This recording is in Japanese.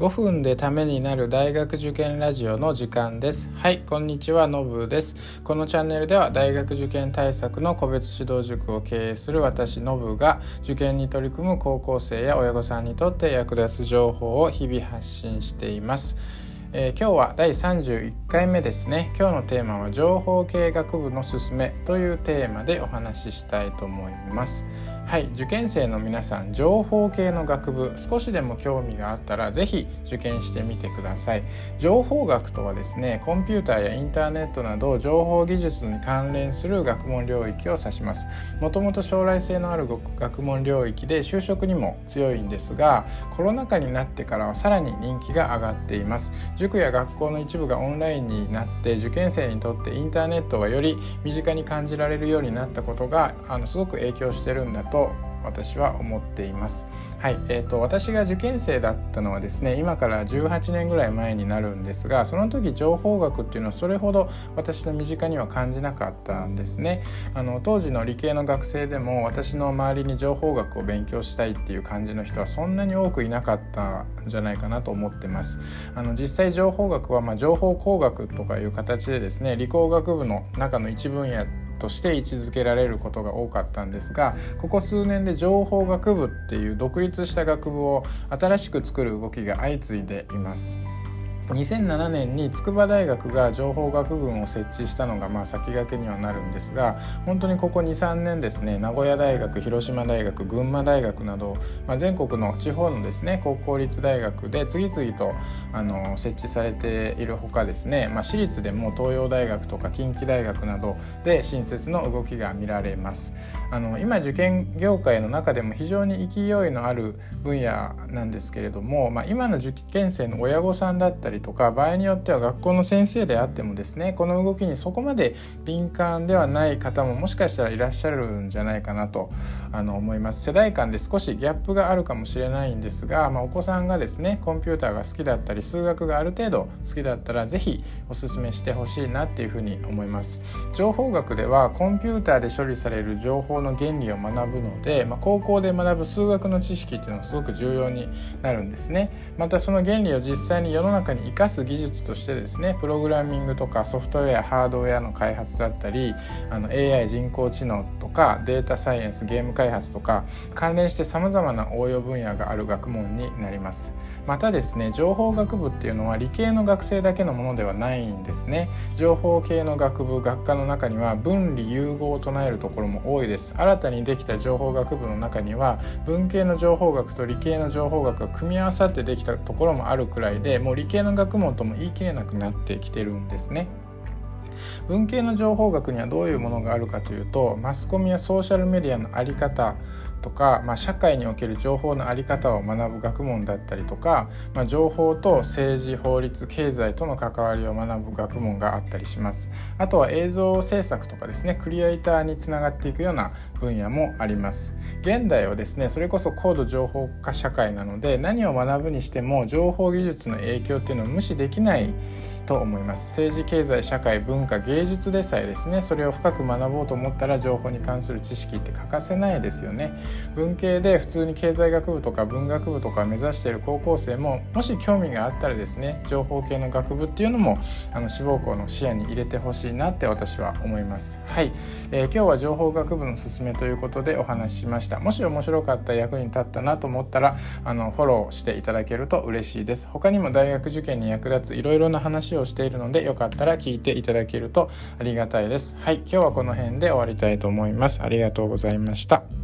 5分でためになる大学受験ラジオの時間です。はいこんにちはのぶです。このチャンネルでは大学受験対策の個別指導塾を経営する私のぶが受験に取り組む高校生や親御さんにとって役立つ情報を日々発信しています。えー、今日は第31回目ですね。今日のテーマは情報系学部のすすめというテーマでお話ししたいと思います。はい受験生の皆さん情報系の学部少しでも興味があったら是非受験してみてください。情報学とはですねコンピューターやインターネットなど情報技術に関連する学問領域を指します。もともと将来性のある学問領域で就職にも強いんですがコロナ禍になってからはさらに人気が上がっています。塾や学校の一部がオンラインになって受験生にとってインターネットがより身近に感じられるようになったことがあのすごく影響してるんだとと私は思っています。はい、えーと、私が受験生だったのはですね今から18年ぐらい前になるんですがその時情報学っていうのはそれほど私の身近には感じなかったんですね。あの当時の理系の学生でも私の周りに情報学を勉強したいっていう感じの人はそんなに多くいなかったんじゃないかなと思ってます。あの実際情報学はま情報工学とかいう形でですね理工学部の中の一分野として位置づけられることが多かったんですがここ数年で情報学部っていう独立した学部を新しく作る動きが相次いでいます。2007年に筑波大学が情報学群を設置したのがまあ先駆けにはなるんですが本当にここ23年ですね名古屋大学広島大学群馬大学など、まあ、全国の地方のですね高校立大学で次々とあの設置されているほかですね、まあ、私立でも東洋大学とか近畿大学などで新設の動きが見られます。あの今受験業界の中でも非常に勢いのある分野なんですけれども、まあ、今の受験生の親御さんだったりとか場合によっては学校の先生であってもですねこの動きにそこまで敏感ではない方ももしかしたらいらっしゃるんじゃないかなとあの思います。世代間で少しギャップがあるかもしれないんですが、まあ、お子さんがですねコンピューターが好きだったり数学がある程度好きだったら是非おすすめしてほしいなっていうふうに思います。情報学ではコンピューターで処理される情報の原理を学ぶので、まあ、高校で学ぶ数学の知識っていうのはすごく重要になるんですね。またその原理を実際に世の中に生かす技術としてですねプログラミングとかソフトウェアハードウェアの開発だったりあの AI 人工知能とかデータサイエンスゲーム開発とか関連してさまざまな応用分野がある学問になります。またですね情報学部っていうのは理系の学生だけのものではないんですね。情報系の学部学科の中には分離融合を唱えるところも多いです。新たにできた情報学部の中には文系の情報学と理系の情報学が組み合わさってできたところもあるくらいでもう理系の学問とも言い切れなくなってきてるんですね。文系の情報学にはどういうものがあるかというとマスコミやソーシャルメディアの在り方とか、まあ、社会における情報の在り方を学ぶ学問だったりとか、まあ、情報と政治法律経済との関わりを学ぶ学問があったりします。あとは映像制作とかですねクリエイターにつながっていくような分野もあります。現代はですねそれこそ高度情報化社会なので何を学ぶにしても情報技術の影響っていうのを無視できないと思います。政治経済社会文化芸術でさえですねそれを深く学ぼうと思ったら情報に関する知識って欠かせないですよね。文系で普通に経済学部とか文学部とか目指している高校生ももし興味があったらですね情報系の学部っていうのもあの志望校の視野に入れてほしいなって私は思います。はい、えー、今日は情報学部のすすめということでお話ししました。もし面白かった役に立ったなと思ったらあのフォローしていただけると嬉しいです。他にも大学受験に役立ついろいろな話ををしているのでよかったら聞いていただけるとありがたいです。はい、今日はこの辺で終わりたいと思います。ありがとうございました。